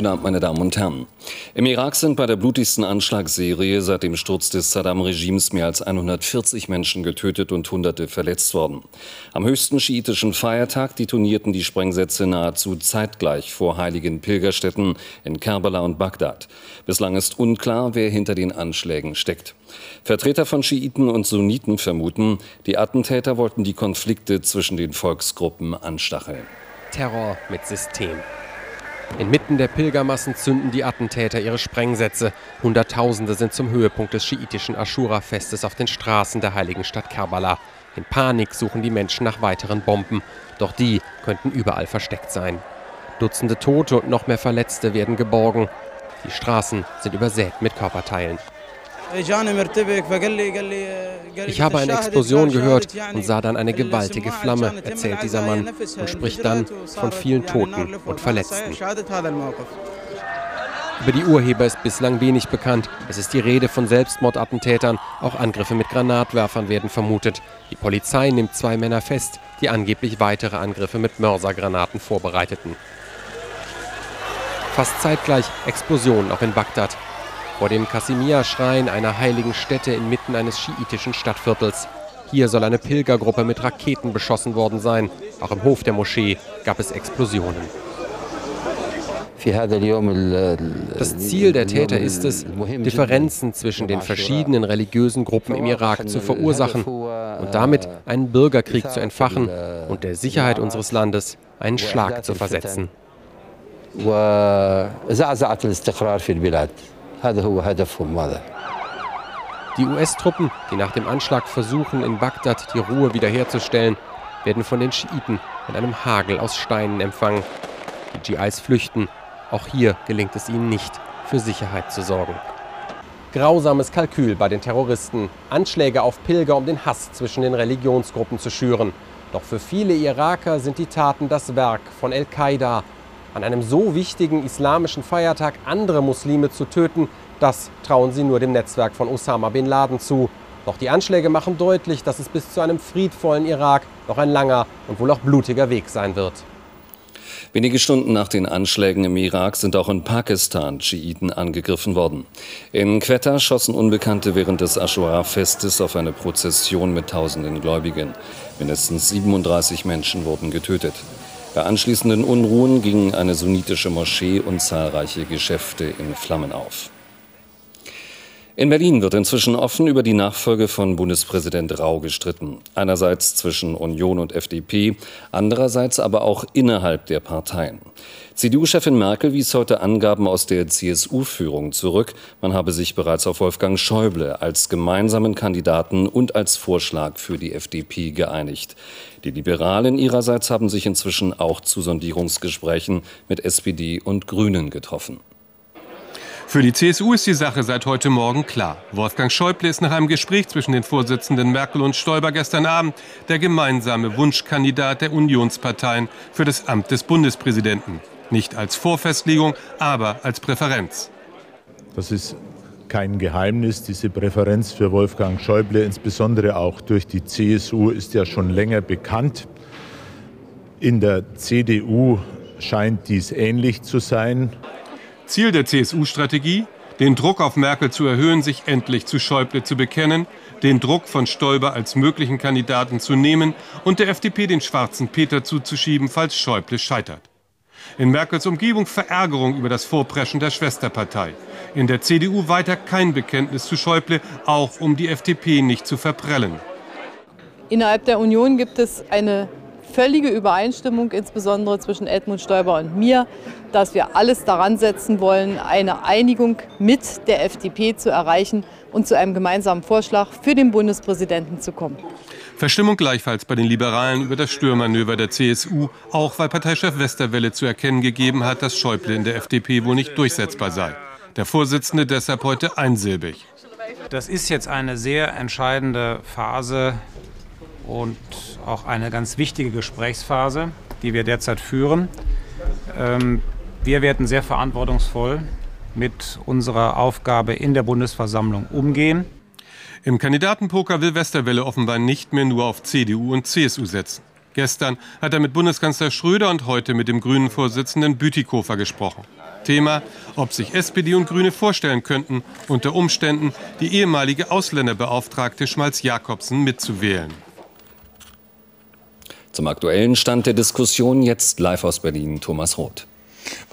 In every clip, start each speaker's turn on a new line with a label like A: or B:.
A: Guten Abend, meine Damen und Herren. Im Irak sind bei der blutigsten Anschlagsserie seit dem Sturz des Saddam-Regimes mehr als 140 Menschen getötet und Hunderte verletzt worden. Am höchsten schiitischen Feiertag detonierten die Sprengsätze nahezu zeitgleich vor heiligen Pilgerstätten in Kerbala und Bagdad. Bislang ist unklar, wer hinter den Anschlägen steckt. Vertreter von Schiiten und Sunniten vermuten, die Attentäter wollten die Konflikte zwischen den Volksgruppen anstacheln.
B: Terror mit System. Inmitten der Pilgermassen zünden die Attentäter ihre Sprengsätze. Hunderttausende sind zum Höhepunkt des schiitischen Aschura-Festes auf den Straßen der heiligen Stadt Kerbala. In Panik suchen die Menschen nach weiteren Bomben. Doch die könnten überall versteckt sein. Dutzende Tote und noch mehr Verletzte werden geborgen. Die Straßen sind übersät mit Körperteilen. Ich habe eine Explosion gehört und sah dann eine gewaltige Flamme, erzählt dieser Mann und spricht dann von vielen Toten und Verletzten. Über die Urheber ist bislang wenig bekannt. Es ist die Rede von Selbstmordattentätern. Auch Angriffe mit Granatwerfern werden vermutet. Die Polizei nimmt zwei Männer fest, die angeblich weitere Angriffe mit Mörsergranaten vorbereiteten. Fast zeitgleich Explosionen auch in Bagdad vor dem Kasimia-Schrein einer heiligen Stätte inmitten eines schiitischen Stadtviertels. Hier soll eine Pilgergruppe mit Raketen beschossen worden sein. Auch im Hof der Moschee gab es Explosionen. Das Ziel der Täter ist es, Differenzen zwischen den verschiedenen religiösen Gruppen im Irak zu verursachen und damit einen Bürgerkrieg zu entfachen und der Sicherheit unseres Landes einen Schlag zu versetzen. Die US-Truppen, die nach dem Anschlag versuchen, in Bagdad die Ruhe wiederherzustellen, werden von den Schiiten mit einem Hagel aus Steinen empfangen. Die GIs flüchten. Auch hier gelingt es ihnen nicht, für Sicherheit zu sorgen. Grausames Kalkül bei den Terroristen. Anschläge auf Pilger, um den Hass zwischen den Religionsgruppen zu schüren. Doch für viele Iraker sind die Taten das Werk von Al-Qaida, an einem so wichtigen islamischen Feiertag andere Muslime zu töten, das trauen sie nur dem Netzwerk von Osama bin Laden zu. Doch die Anschläge machen deutlich, dass es bis zu einem friedvollen Irak noch ein langer und wohl auch blutiger Weg sein wird.
A: Wenige Stunden nach den Anschlägen im Irak sind auch in Pakistan Schiiten angegriffen worden. In Quetta schossen Unbekannte während des Ashura-Festes auf eine Prozession mit tausenden Gläubigen. Mindestens 37 Menschen wurden getötet. Bei anschließenden Unruhen gingen eine sunnitische Moschee und zahlreiche Geschäfte in Flammen auf. In Berlin wird inzwischen offen über die Nachfolge von Bundespräsident Rau gestritten. Einerseits zwischen Union und FDP, andererseits aber auch innerhalb der Parteien. CDU-Chefin Merkel wies heute Angaben aus der CSU-Führung zurück. Man habe sich bereits auf Wolfgang Schäuble als gemeinsamen Kandidaten und als Vorschlag für die FDP geeinigt. Die Liberalen ihrerseits haben sich inzwischen auch zu Sondierungsgesprächen mit SPD und Grünen getroffen.
C: Für die CSU ist die Sache seit heute Morgen klar. Wolfgang Schäuble ist nach einem Gespräch zwischen den Vorsitzenden Merkel und Stoiber gestern Abend der gemeinsame Wunschkandidat der Unionsparteien für das Amt des Bundespräsidenten. Nicht als Vorfestlegung, aber als Präferenz.
D: Das ist kein Geheimnis. Diese Präferenz für Wolfgang Schäuble, insbesondere auch durch die CSU, ist ja schon länger bekannt. In der CDU scheint dies ähnlich zu sein.
C: Ziel der CSU-Strategie, den Druck auf Merkel zu erhöhen, sich endlich zu Schäuble zu bekennen, den Druck von Stoiber als möglichen Kandidaten zu nehmen und der FDP den schwarzen Peter zuzuschieben, falls Schäuble scheitert. In Merkels Umgebung Verärgerung über das Vorpreschen der Schwesterpartei. In der CDU weiter kein Bekenntnis zu Schäuble, auch um die FDP nicht zu verprellen.
E: Innerhalb der Union gibt es eine völlige Übereinstimmung, insbesondere zwischen Edmund Stoiber und mir, dass wir alles daran setzen wollen, eine Einigung mit der FDP zu erreichen und zu einem gemeinsamen Vorschlag für den Bundespräsidenten zu kommen.
C: Verstimmung gleichfalls bei den Liberalen über das Störmanöver der CSU, auch weil Parteichef Westerwelle zu erkennen gegeben hat, dass Schäuble in der FDP wohl nicht durchsetzbar sei. Der Vorsitzende deshalb heute einsilbig.
F: Das ist jetzt eine sehr entscheidende Phase und auch eine ganz wichtige Gesprächsphase, die wir derzeit führen. Ähm, wir werden sehr verantwortungsvoll mit unserer Aufgabe in der Bundesversammlung umgehen.
C: Im Kandidatenpoker will Westerwelle offenbar nicht mehr nur auf CDU und CSU setzen. Gestern hat er mit Bundeskanzler Schröder und heute mit dem Grünen-Vorsitzenden Bütikofer gesprochen. Thema, ob sich SPD und Grüne vorstellen könnten, unter Umständen die ehemalige Ausländerbeauftragte Schmalz-Jakobsen mitzuwählen.
A: Zum aktuellen Stand der Diskussion jetzt live aus Berlin Thomas Roth.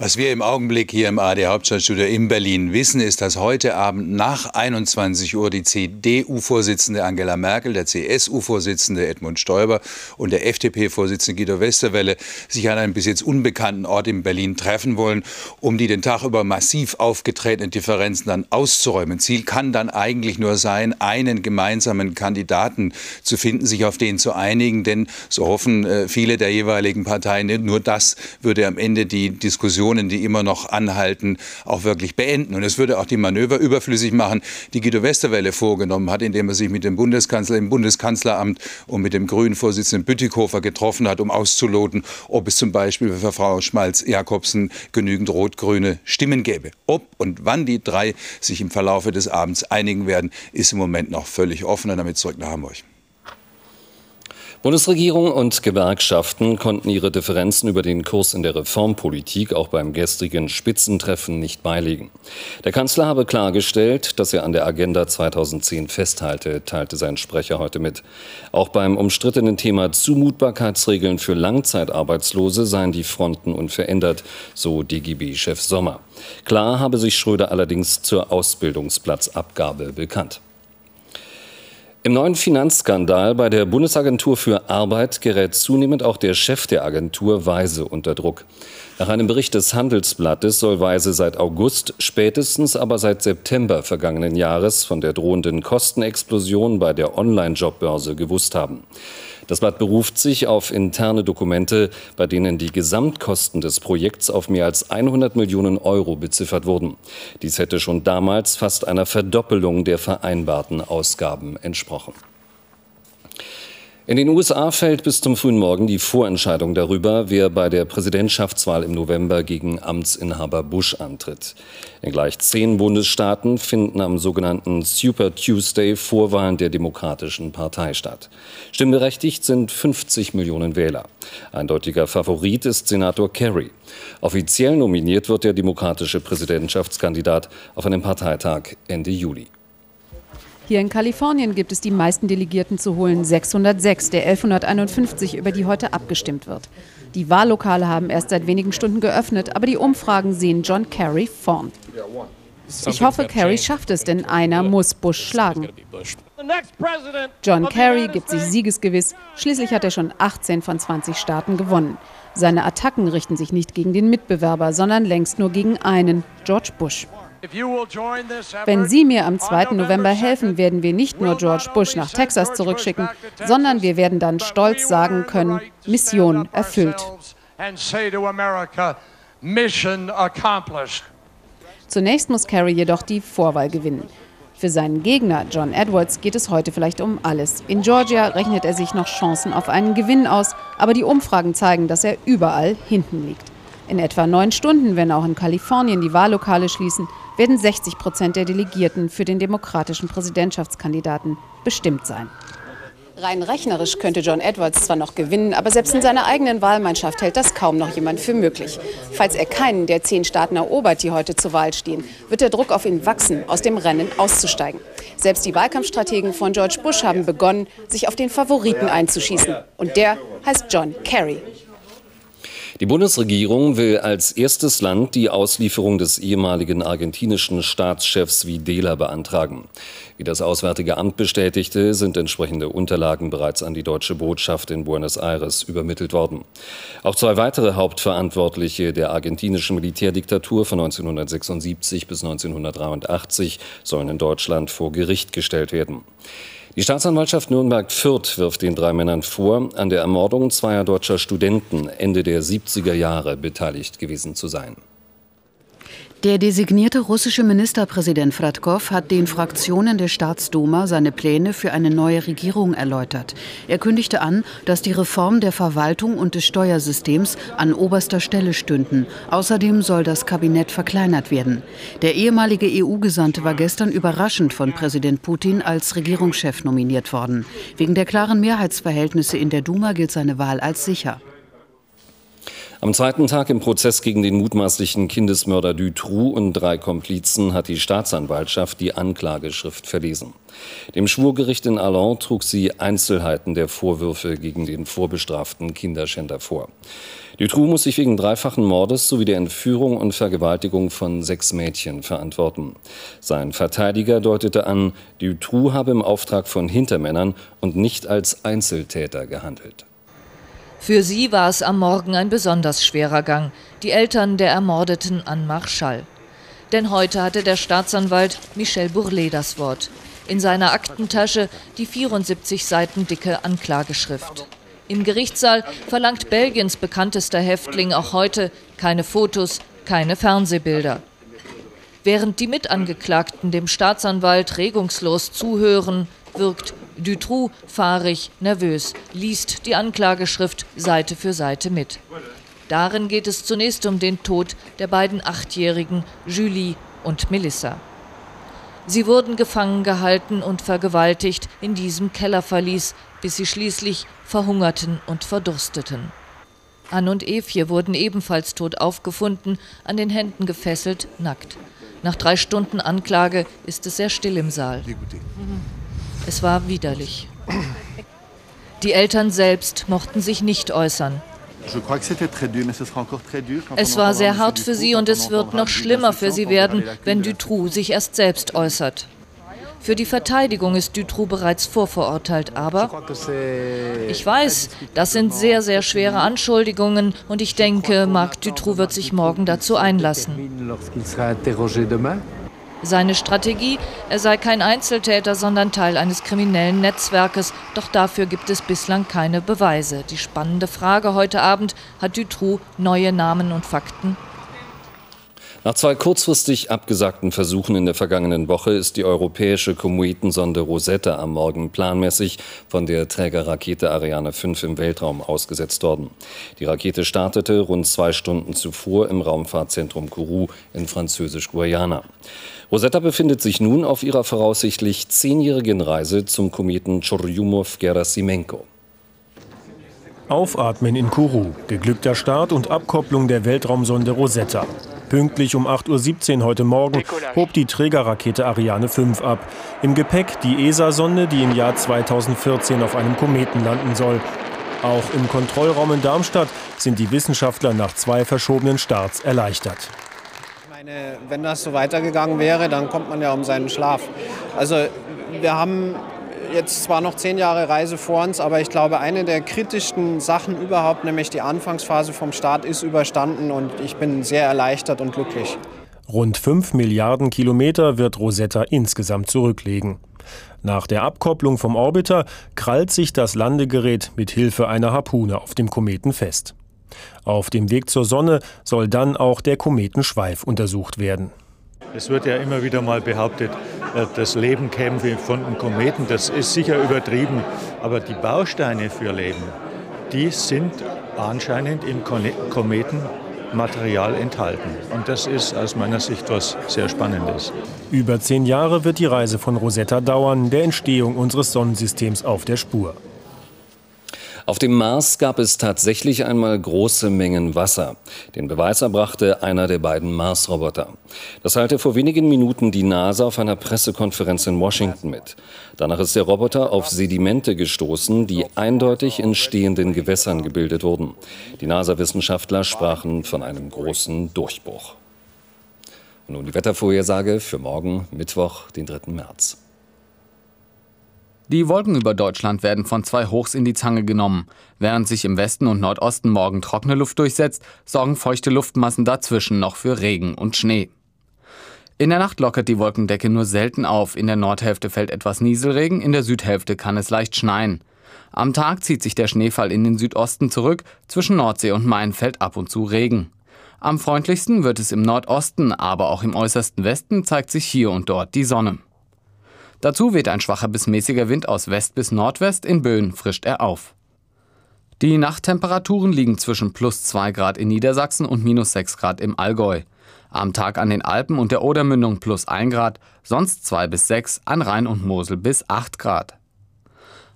G: Was wir im Augenblick hier im AD Hauptstadtstudio in Berlin wissen, ist, dass heute Abend nach 21 Uhr die CDU-Vorsitzende Angela Merkel, der CSU-Vorsitzende Edmund Stoiber und der FDP-Vorsitzende Guido Westerwelle sich an einem bis jetzt unbekannten Ort in Berlin treffen wollen, um die den Tag über massiv aufgetretenen Differenzen dann auszuräumen. Ziel kann dann eigentlich nur sein, einen gemeinsamen Kandidaten zu finden, sich auf den zu einigen, denn so hoffen äh, viele der jeweiligen Parteien, nur das würde am Ende die Diskussion Diskussionen, die immer noch anhalten, auch wirklich beenden. Und es würde auch die Manöver überflüssig machen, die Guido Westerwelle vorgenommen hat, indem er sich mit dem Bundeskanzler im Bundeskanzleramt und mit dem grünen Vorsitzenden Bütikofer getroffen hat, um auszuloten, ob es zum Beispiel für Frau Schmalz-Jakobsen genügend rot-grüne Stimmen gäbe. Ob und wann die drei sich im Verlaufe des Abends einigen werden, ist im Moment noch völlig offen. Und damit zurück nach Hamburg.
A: Bundesregierung und Gewerkschaften konnten ihre Differenzen über den Kurs in der Reformpolitik auch beim gestrigen Spitzentreffen nicht beilegen. Der Kanzler habe klargestellt, dass er an der Agenda 2010 festhalte, teilte sein Sprecher heute mit. Auch beim umstrittenen Thema Zumutbarkeitsregeln für Langzeitarbeitslose seien die Fronten unverändert, so DGB-Chef Sommer. Klar habe sich Schröder allerdings zur Ausbildungsplatzabgabe bekannt. Im neuen Finanzskandal bei der Bundesagentur für Arbeit gerät zunehmend auch der Chef der Agentur Weise unter Druck. Nach einem Bericht des Handelsblattes soll Weise seit August, spätestens aber seit September vergangenen Jahres von der drohenden Kostenexplosion bei der Online-Jobbörse gewusst haben. Das Blatt beruft sich auf interne Dokumente, bei denen die Gesamtkosten des Projekts auf mehr als 100 Millionen Euro beziffert wurden. Dies hätte schon damals fast einer Verdoppelung der vereinbarten Ausgaben entsprochen. In den USA fällt bis zum frühen Morgen die Vorentscheidung darüber, wer bei der Präsidentschaftswahl im November gegen Amtsinhaber Bush antritt. In gleich zehn Bundesstaaten finden am sogenannten Super Tuesday Vorwahlen der Demokratischen Partei statt. Stimmberechtigt sind 50 Millionen Wähler. Eindeutiger Favorit ist Senator Kerry. Offiziell nominiert wird der demokratische Präsidentschaftskandidat auf einem Parteitag Ende Juli.
H: Hier in Kalifornien gibt es die meisten Delegierten zu holen, 606 der 1151, über die heute abgestimmt wird. Die Wahllokale haben erst seit wenigen Stunden geöffnet, aber die Umfragen sehen John Kerry vorn. Ich hoffe, Kerry schafft es, denn einer muss Bush schlagen. John Kerry gibt sich siegesgewiss. Schließlich hat er schon 18 von 20 Staaten gewonnen. Seine Attacken richten sich nicht gegen den Mitbewerber, sondern längst nur gegen einen, George Bush. Wenn Sie mir am 2. November helfen, werden wir nicht nur George Bush nach Texas zurückschicken, sondern wir werden dann stolz sagen können, Mission erfüllt. Zunächst muss Kerry jedoch die Vorwahl gewinnen. Für seinen Gegner, John Edwards, geht es heute vielleicht um alles. In Georgia rechnet er sich noch Chancen auf einen Gewinn aus, aber die Umfragen zeigen, dass er überall hinten liegt. In etwa neun Stunden, wenn auch in Kalifornien die Wahllokale schließen, werden 60 Prozent der Delegierten für den demokratischen Präsidentschaftskandidaten bestimmt sein. Rein rechnerisch könnte John Edwards zwar noch gewinnen, aber selbst in seiner eigenen Wahlmannschaft hält das kaum noch jemand für möglich. Falls er keinen der zehn Staaten erobert, die heute zur Wahl stehen, wird der Druck auf ihn wachsen, aus dem Rennen auszusteigen. Selbst die Wahlkampfstrategen von George Bush haben begonnen, sich auf den Favoriten einzuschießen. Und der heißt John Kerry.
A: Die Bundesregierung will als erstes Land die Auslieferung des ehemaligen argentinischen Staatschefs Videla beantragen. Wie das Auswärtige Amt bestätigte, sind entsprechende Unterlagen bereits an die deutsche Botschaft in Buenos Aires übermittelt worden. Auch zwei weitere Hauptverantwortliche der argentinischen Militärdiktatur von 1976 bis 1983 sollen in Deutschland vor Gericht gestellt werden. Die Staatsanwaltschaft Nürnberg-Fürth wirft den drei Männern vor, an der Ermordung zweier deutscher Studenten Ende der 70er Jahre beteiligt gewesen zu sein.
I: Der designierte russische Ministerpräsident Fradkov hat den Fraktionen der Staatsduma seine Pläne für eine neue Regierung erläutert. Er kündigte an, dass die Reform der Verwaltung und des Steuersystems an oberster Stelle stünden. Außerdem soll das Kabinett verkleinert werden. Der ehemalige EU-Gesandte war gestern überraschend von Präsident Putin als Regierungschef nominiert worden. Wegen der klaren Mehrheitsverhältnisse in der Duma gilt seine Wahl als sicher.
A: Am zweiten Tag im Prozess gegen den mutmaßlichen Kindesmörder Dutroux und drei Komplizen hat die Staatsanwaltschaft die Anklageschrift verlesen. Dem Schwurgericht in Allons trug sie Einzelheiten der Vorwürfe gegen den vorbestraften Kinderschänder vor. Dutroux muss sich wegen dreifachen Mordes sowie der Entführung und Vergewaltigung von sechs Mädchen verantworten. Sein Verteidiger deutete an, Dutroux habe im Auftrag von Hintermännern und nicht als Einzeltäter gehandelt.
J: Für sie war es am Morgen ein besonders schwerer Gang, die Eltern der Ermordeten an Marschall. Denn heute hatte der Staatsanwalt Michel Bourlet das Wort. In seiner Aktentasche die 74 Seiten dicke Anklageschrift. Im Gerichtssaal verlangt Belgiens bekanntester Häftling auch heute keine Fotos, keine Fernsehbilder. Während die Mitangeklagten dem Staatsanwalt regungslos zuhören, wirkt Dutroux fahrig, nervös, liest die Anklageschrift Seite für Seite mit. Darin geht es zunächst um den Tod der beiden Achtjährigen Julie und Melissa. Sie wurden gefangen gehalten und vergewaltigt in diesem Kellerverlies, bis sie schließlich verhungerten und verdursteten. Anne und Evje wurden ebenfalls tot aufgefunden, an den Händen gefesselt, nackt. Nach drei Stunden Anklage ist es sehr still im Saal. Es war widerlich. Die Eltern selbst mochten sich nicht äußern. Es war sehr hart für sie und es wird noch schlimmer für sie werden, wenn Dutroux sich erst selbst äußert. Für die Verteidigung ist Dutroux bereits vorverurteilt, aber ich weiß, das sind sehr, sehr schwere Anschuldigungen und ich denke, Marc Dutroux wird sich morgen dazu einlassen. Seine Strategie, er sei kein Einzeltäter, sondern Teil eines kriminellen Netzwerkes, doch dafür gibt es bislang keine Beweise. Die spannende Frage heute Abend, hat Dutroux neue Namen und Fakten?
A: Nach zwei kurzfristig abgesagten Versuchen in der vergangenen Woche ist die europäische Kometensonde Rosetta am Morgen planmäßig von der Trägerrakete Ariane 5 im Weltraum ausgesetzt worden. Die Rakete startete rund zwei Stunden zuvor im Raumfahrtzentrum Kourou in Französisch-Guayana. Rosetta befindet sich nun auf ihrer voraussichtlich zehnjährigen Reise zum Kometen Churyumov-Gerasimenko.
K: Aufatmen in Kourou, geglückter Start und Abkopplung der Weltraumsonde Rosetta. Pünktlich um 8.17 Uhr heute Morgen hob die Trägerrakete Ariane 5 ab. Im Gepäck die ESA-Sonde, die im Jahr 2014 auf einem Kometen landen soll. Auch im Kontrollraum in Darmstadt sind die Wissenschaftler nach zwei verschobenen Starts erleichtert
L: meine, wenn das so weitergegangen wäre, dann kommt man ja um seinen Schlaf. Also wir haben jetzt zwar noch zehn Jahre Reise vor uns, aber ich glaube, eine der kritischsten Sachen überhaupt, nämlich die Anfangsphase vom Start, ist überstanden und ich bin sehr erleichtert und glücklich.
K: Rund 5 Milliarden Kilometer wird Rosetta insgesamt zurücklegen. Nach der Abkopplung vom Orbiter krallt sich das Landegerät mit Hilfe einer Harpune auf dem Kometen fest. Auf dem Weg zur Sonne soll dann auch der Kometenschweif untersucht werden.
M: Es wird ja immer wieder mal behauptet, das Leben käme von einem Kometen. Das ist sicher übertrieben. Aber die Bausteine für Leben, die sind anscheinend im Kometenmaterial enthalten. Und das ist aus meiner Sicht was sehr Spannendes.
K: Über zehn Jahre wird die Reise von Rosetta dauern, der Entstehung unseres Sonnensystems auf der Spur.
A: Auf dem Mars gab es tatsächlich einmal große Mengen Wasser. Den Beweis erbrachte einer der beiden Mars-Roboter. Das teilte vor wenigen Minuten die NASA auf einer Pressekonferenz in Washington mit. Danach ist der Roboter auf Sedimente gestoßen, die eindeutig in stehenden Gewässern gebildet wurden. Die NASA-Wissenschaftler sprachen von einem großen Durchbruch. Und nun die Wettervorhersage für morgen, Mittwoch, den 3. März.
N: Die Wolken über Deutschland werden von zwei Hochs in die Zange genommen. Während sich im Westen und Nordosten morgen trockene Luft durchsetzt, sorgen feuchte Luftmassen dazwischen noch für Regen und Schnee. In der Nacht lockert die Wolkendecke nur selten auf. In der Nordhälfte fällt etwas Nieselregen, in der Südhälfte kann es leicht schneien. Am Tag zieht sich der Schneefall in den Südosten zurück, zwischen Nordsee und Main fällt ab und zu Regen. Am freundlichsten wird es im Nordosten, aber auch im äußersten Westen zeigt sich hier und dort die Sonne. Dazu weht ein schwacher bis mäßiger Wind aus West bis Nordwest, in Böen frischt er auf. Die Nachttemperaturen liegen zwischen plus 2 Grad in Niedersachsen und minus 6 Grad im Allgäu. Am Tag an den Alpen und der Odermündung plus 1 Grad, sonst 2 bis 6, an Rhein und Mosel bis 8 Grad.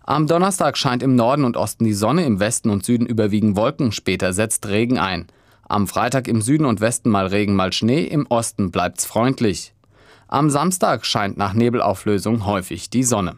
N: Am Donnerstag scheint im Norden und Osten die Sonne, im Westen und Süden überwiegen Wolken, später setzt Regen ein. Am Freitag im Süden und Westen mal Regen, mal Schnee, im Osten bleibt's freundlich. Am Samstag scheint nach Nebelauflösung häufig die Sonne.